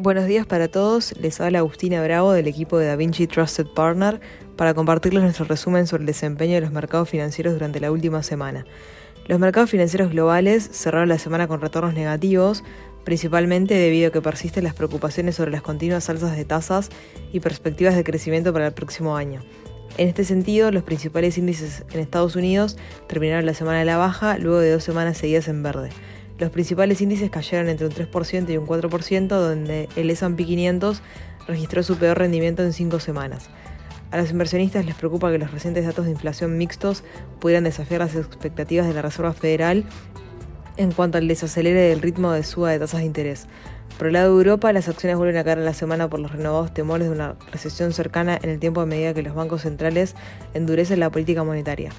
Buenos días para todos, les habla Agustina Bravo del equipo de DaVinci Trusted Partner para compartirles nuestro resumen sobre el desempeño de los mercados financieros durante la última semana. Los mercados financieros globales cerraron la semana con retornos negativos, principalmente debido a que persisten las preocupaciones sobre las continuas alzas de tasas y perspectivas de crecimiento para el próximo año. En este sentido, los principales índices en Estados Unidos terminaron la semana a la baja luego de dos semanas seguidas en verde. Los principales índices cayeron entre un 3% y un 4%, donde el S&P 500 registró su peor rendimiento en cinco semanas. A los inversionistas les preocupa que los recientes datos de inflación mixtos pudieran desafiar las expectativas de la Reserva Federal en cuanto al desacelere del ritmo de suba de tasas de interés. Por el lado de Europa, las acciones vuelven a caer en la semana por los renovados temores de una recesión cercana en el tiempo a medida que los bancos centrales endurecen la política monetaria.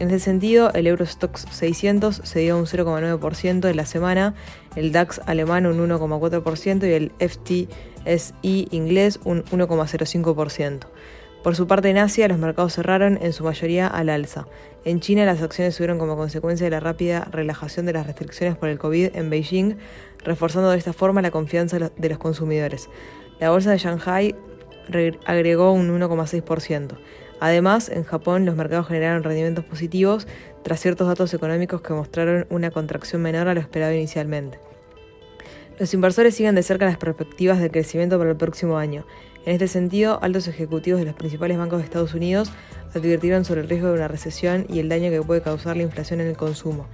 En ese sentido, el Eurostox 600 se dio un 0,9% en la semana, el DAX alemán un 1,4% y el FTSE inglés un 1,05%. Por su parte en Asia los mercados cerraron en su mayoría al alza. En China las acciones subieron como consecuencia de la rápida relajación de las restricciones por el COVID en Beijing, reforzando de esta forma la confianza de los consumidores. La bolsa de Shanghai agregó un 1,6%. Además, en Japón los mercados generaron rendimientos positivos tras ciertos datos económicos que mostraron una contracción menor a lo esperado inicialmente. Los inversores siguen de cerca las perspectivas de crecimiento para el próximo año. En este sentido, altos ejecutivos de los principales bancos de Estados Unidos advirtieron sobre el riesgo de una recesión y el daño que puede causar la inflación en el consumo.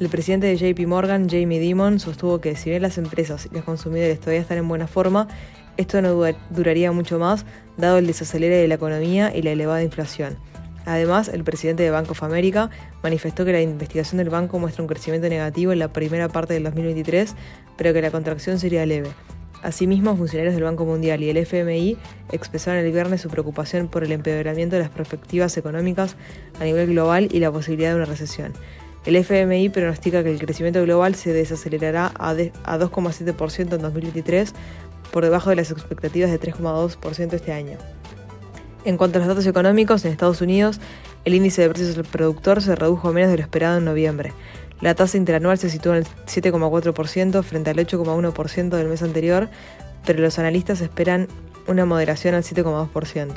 El presidente de JP Morgan, Jamie Dimon, sostuvo que si bien las empresas y los consumidores todavía están en buena forma, esto no duraría mucho más, dado el desacelere de la economía y la elevada inflación. Además, el presidente de Bank of America manifestó que la investigación del banco muestra un crecimiento negativo en la primera parte del 2023, pero que la contracción sería leve. Asimismo, funcionarios del Banco Mundial y el FMI expresaron el viernes su preocupación por el empeoramiento de las perspectivas económicas a nivel global y la posibilidad de una recesión. El FMI pronostica que el crecimiento global se desacelerará a 2,7% en 2023 por debajo de las expectativas de 3,2% este año. En cuanto a los datos económicos, en Estados Unidos, el índice de precios del productor se redujo a menos de lo esperado en noviembre. La tasa interanual se situó en el 7,4% frente al 8,1% del mes anterior, pero los analistas esperan una moderación al 7,2%.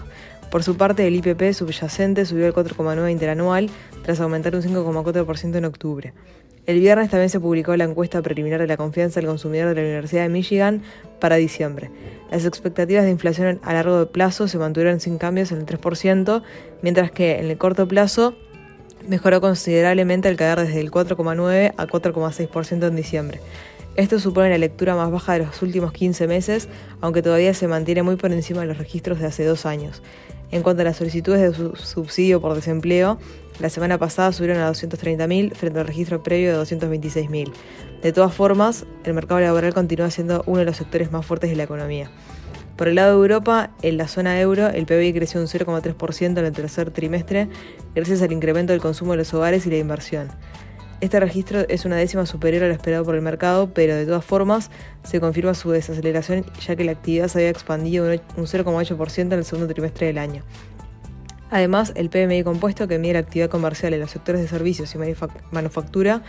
Por su parte, el IPP subyacente subió al 4,9% interanual tras aumentar un 5,4% en octubre. El viernes también se publicó la encuesta preliminar de la confianza del consumidor de la Universidad de Michigan para diciembre. Las expectativas de inflación a largo plazo se mantuvieron sin cambios en el 3%, mientras que en el corto plazo mejoró considerablemente al caer desde el 4,9 a 4,6% en diciembre. Esto supone la lectura más baja de los últimos 15 meses, aunque todavía se mantiene muy por encima de los registros de hace dos años. En cuanto a las solicitudes de subsidio por desempleo, la semana pasada subieron a 230.000 frente al registro previo de 226.000. De todas formas, el mercado laboral continúa siendo uno de los sectores más fuertes de la economía. Por el lado de Europa, en la zona euro, el PBI creció un 0,3% en el tercer trimestre gracias al incremento del consumo de los hogares y la inversión. Este registro es una décima superior a lo esperado por el mercado, pero de todas formas se confirma su desaceleración ya que la actividad se había expandido un 0,8% en el segundo trimestre del año. Además, el PMI compuesto, que mide la actividad comercial en los sectores de servicios y manufactura,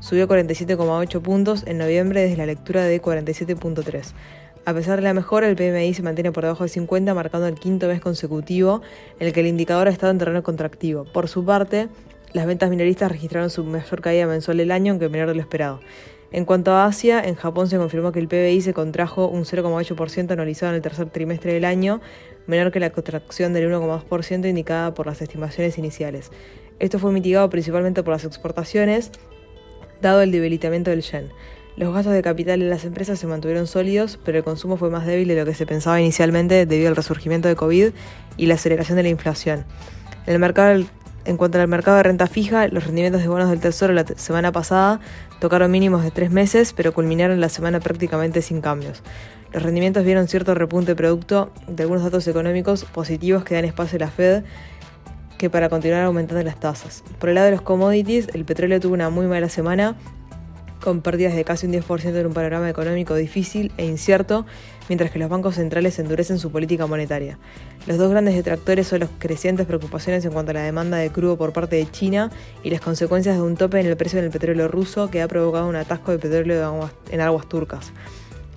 subió 47,8 puntos en noviembre desde la lectura de 47,3. A pesar de la mejora, el PMI se mantiene por debajo de 50, marcando el quinto mes consecutivo en el que el indicador ha estado en terreno contractivo. Por su parte, las ventas minoristas registraron su mayor caída mensual del año, aunque menor de lo esperado. En cuanto a Asia, en Japón se confirmó que el PBI se contrajo un 0,8% anualizado en el tercer trimestre del año, menor que la contracción del 1,2% indicada por las estimaciones iniciales. Esto fue mitigado principalmente por las exportaciones, dado el debilitamiento del yen. Los gastos de capital en las empresas se mantuvieron sólidos, pero el consumo fue más débil de lo que se pensaba inicialmente debido al resurgimiento de COVID y la aceleración de la inflación. En, el mercado, en cuanto al mercado de renta fija, los rendimientos de bonos del Tesoro la semana pasada tocaron mínimos de tres meses, pero culminaron la semana prácticamente sin cambios. Los rendimientos vieron cierto repunte producto de algunos datos económicos positivos que dan espacio a la Fed que para continuar aumentando las tasas. Por el lado de los commodities, el petróleo tuvo una muy mala semana, con pérdidas de casi un 10% en un panorama económico difícil e incierto, mientras que los bancos centrales endurecen su política monetaria. Los dos grandes detractores son las crecientes preocupaciones en cuanto a la demanda de crudo por parte de China y las consecuencias de un tope en el precio del petróleo ruso que ha provocado un atasco de petróleo en aguas turcas.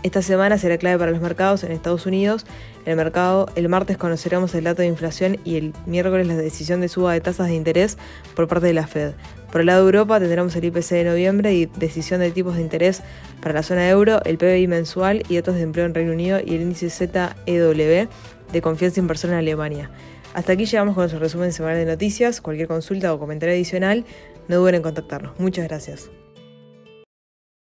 Esta semana será clave para los mercados en Estados Unidos. El mercado, el martes conoceremos el dato de inflación y el miércoles la decisión de suba de tasas de interés por parte de la Fed. Por el lado de Europa tendremos el IPC de noviembre y decisión de tipos de interés para la zona euro, el PBI mensual y datos de empleo en Reino Unido y el índice ZEW de confianza inversora en Alemania. Hasta aquí llegamos con nuestro resumen semanal de noticias. Cualquier consulta o comentario adicional, no duden en contactarnos. Muchas gracias.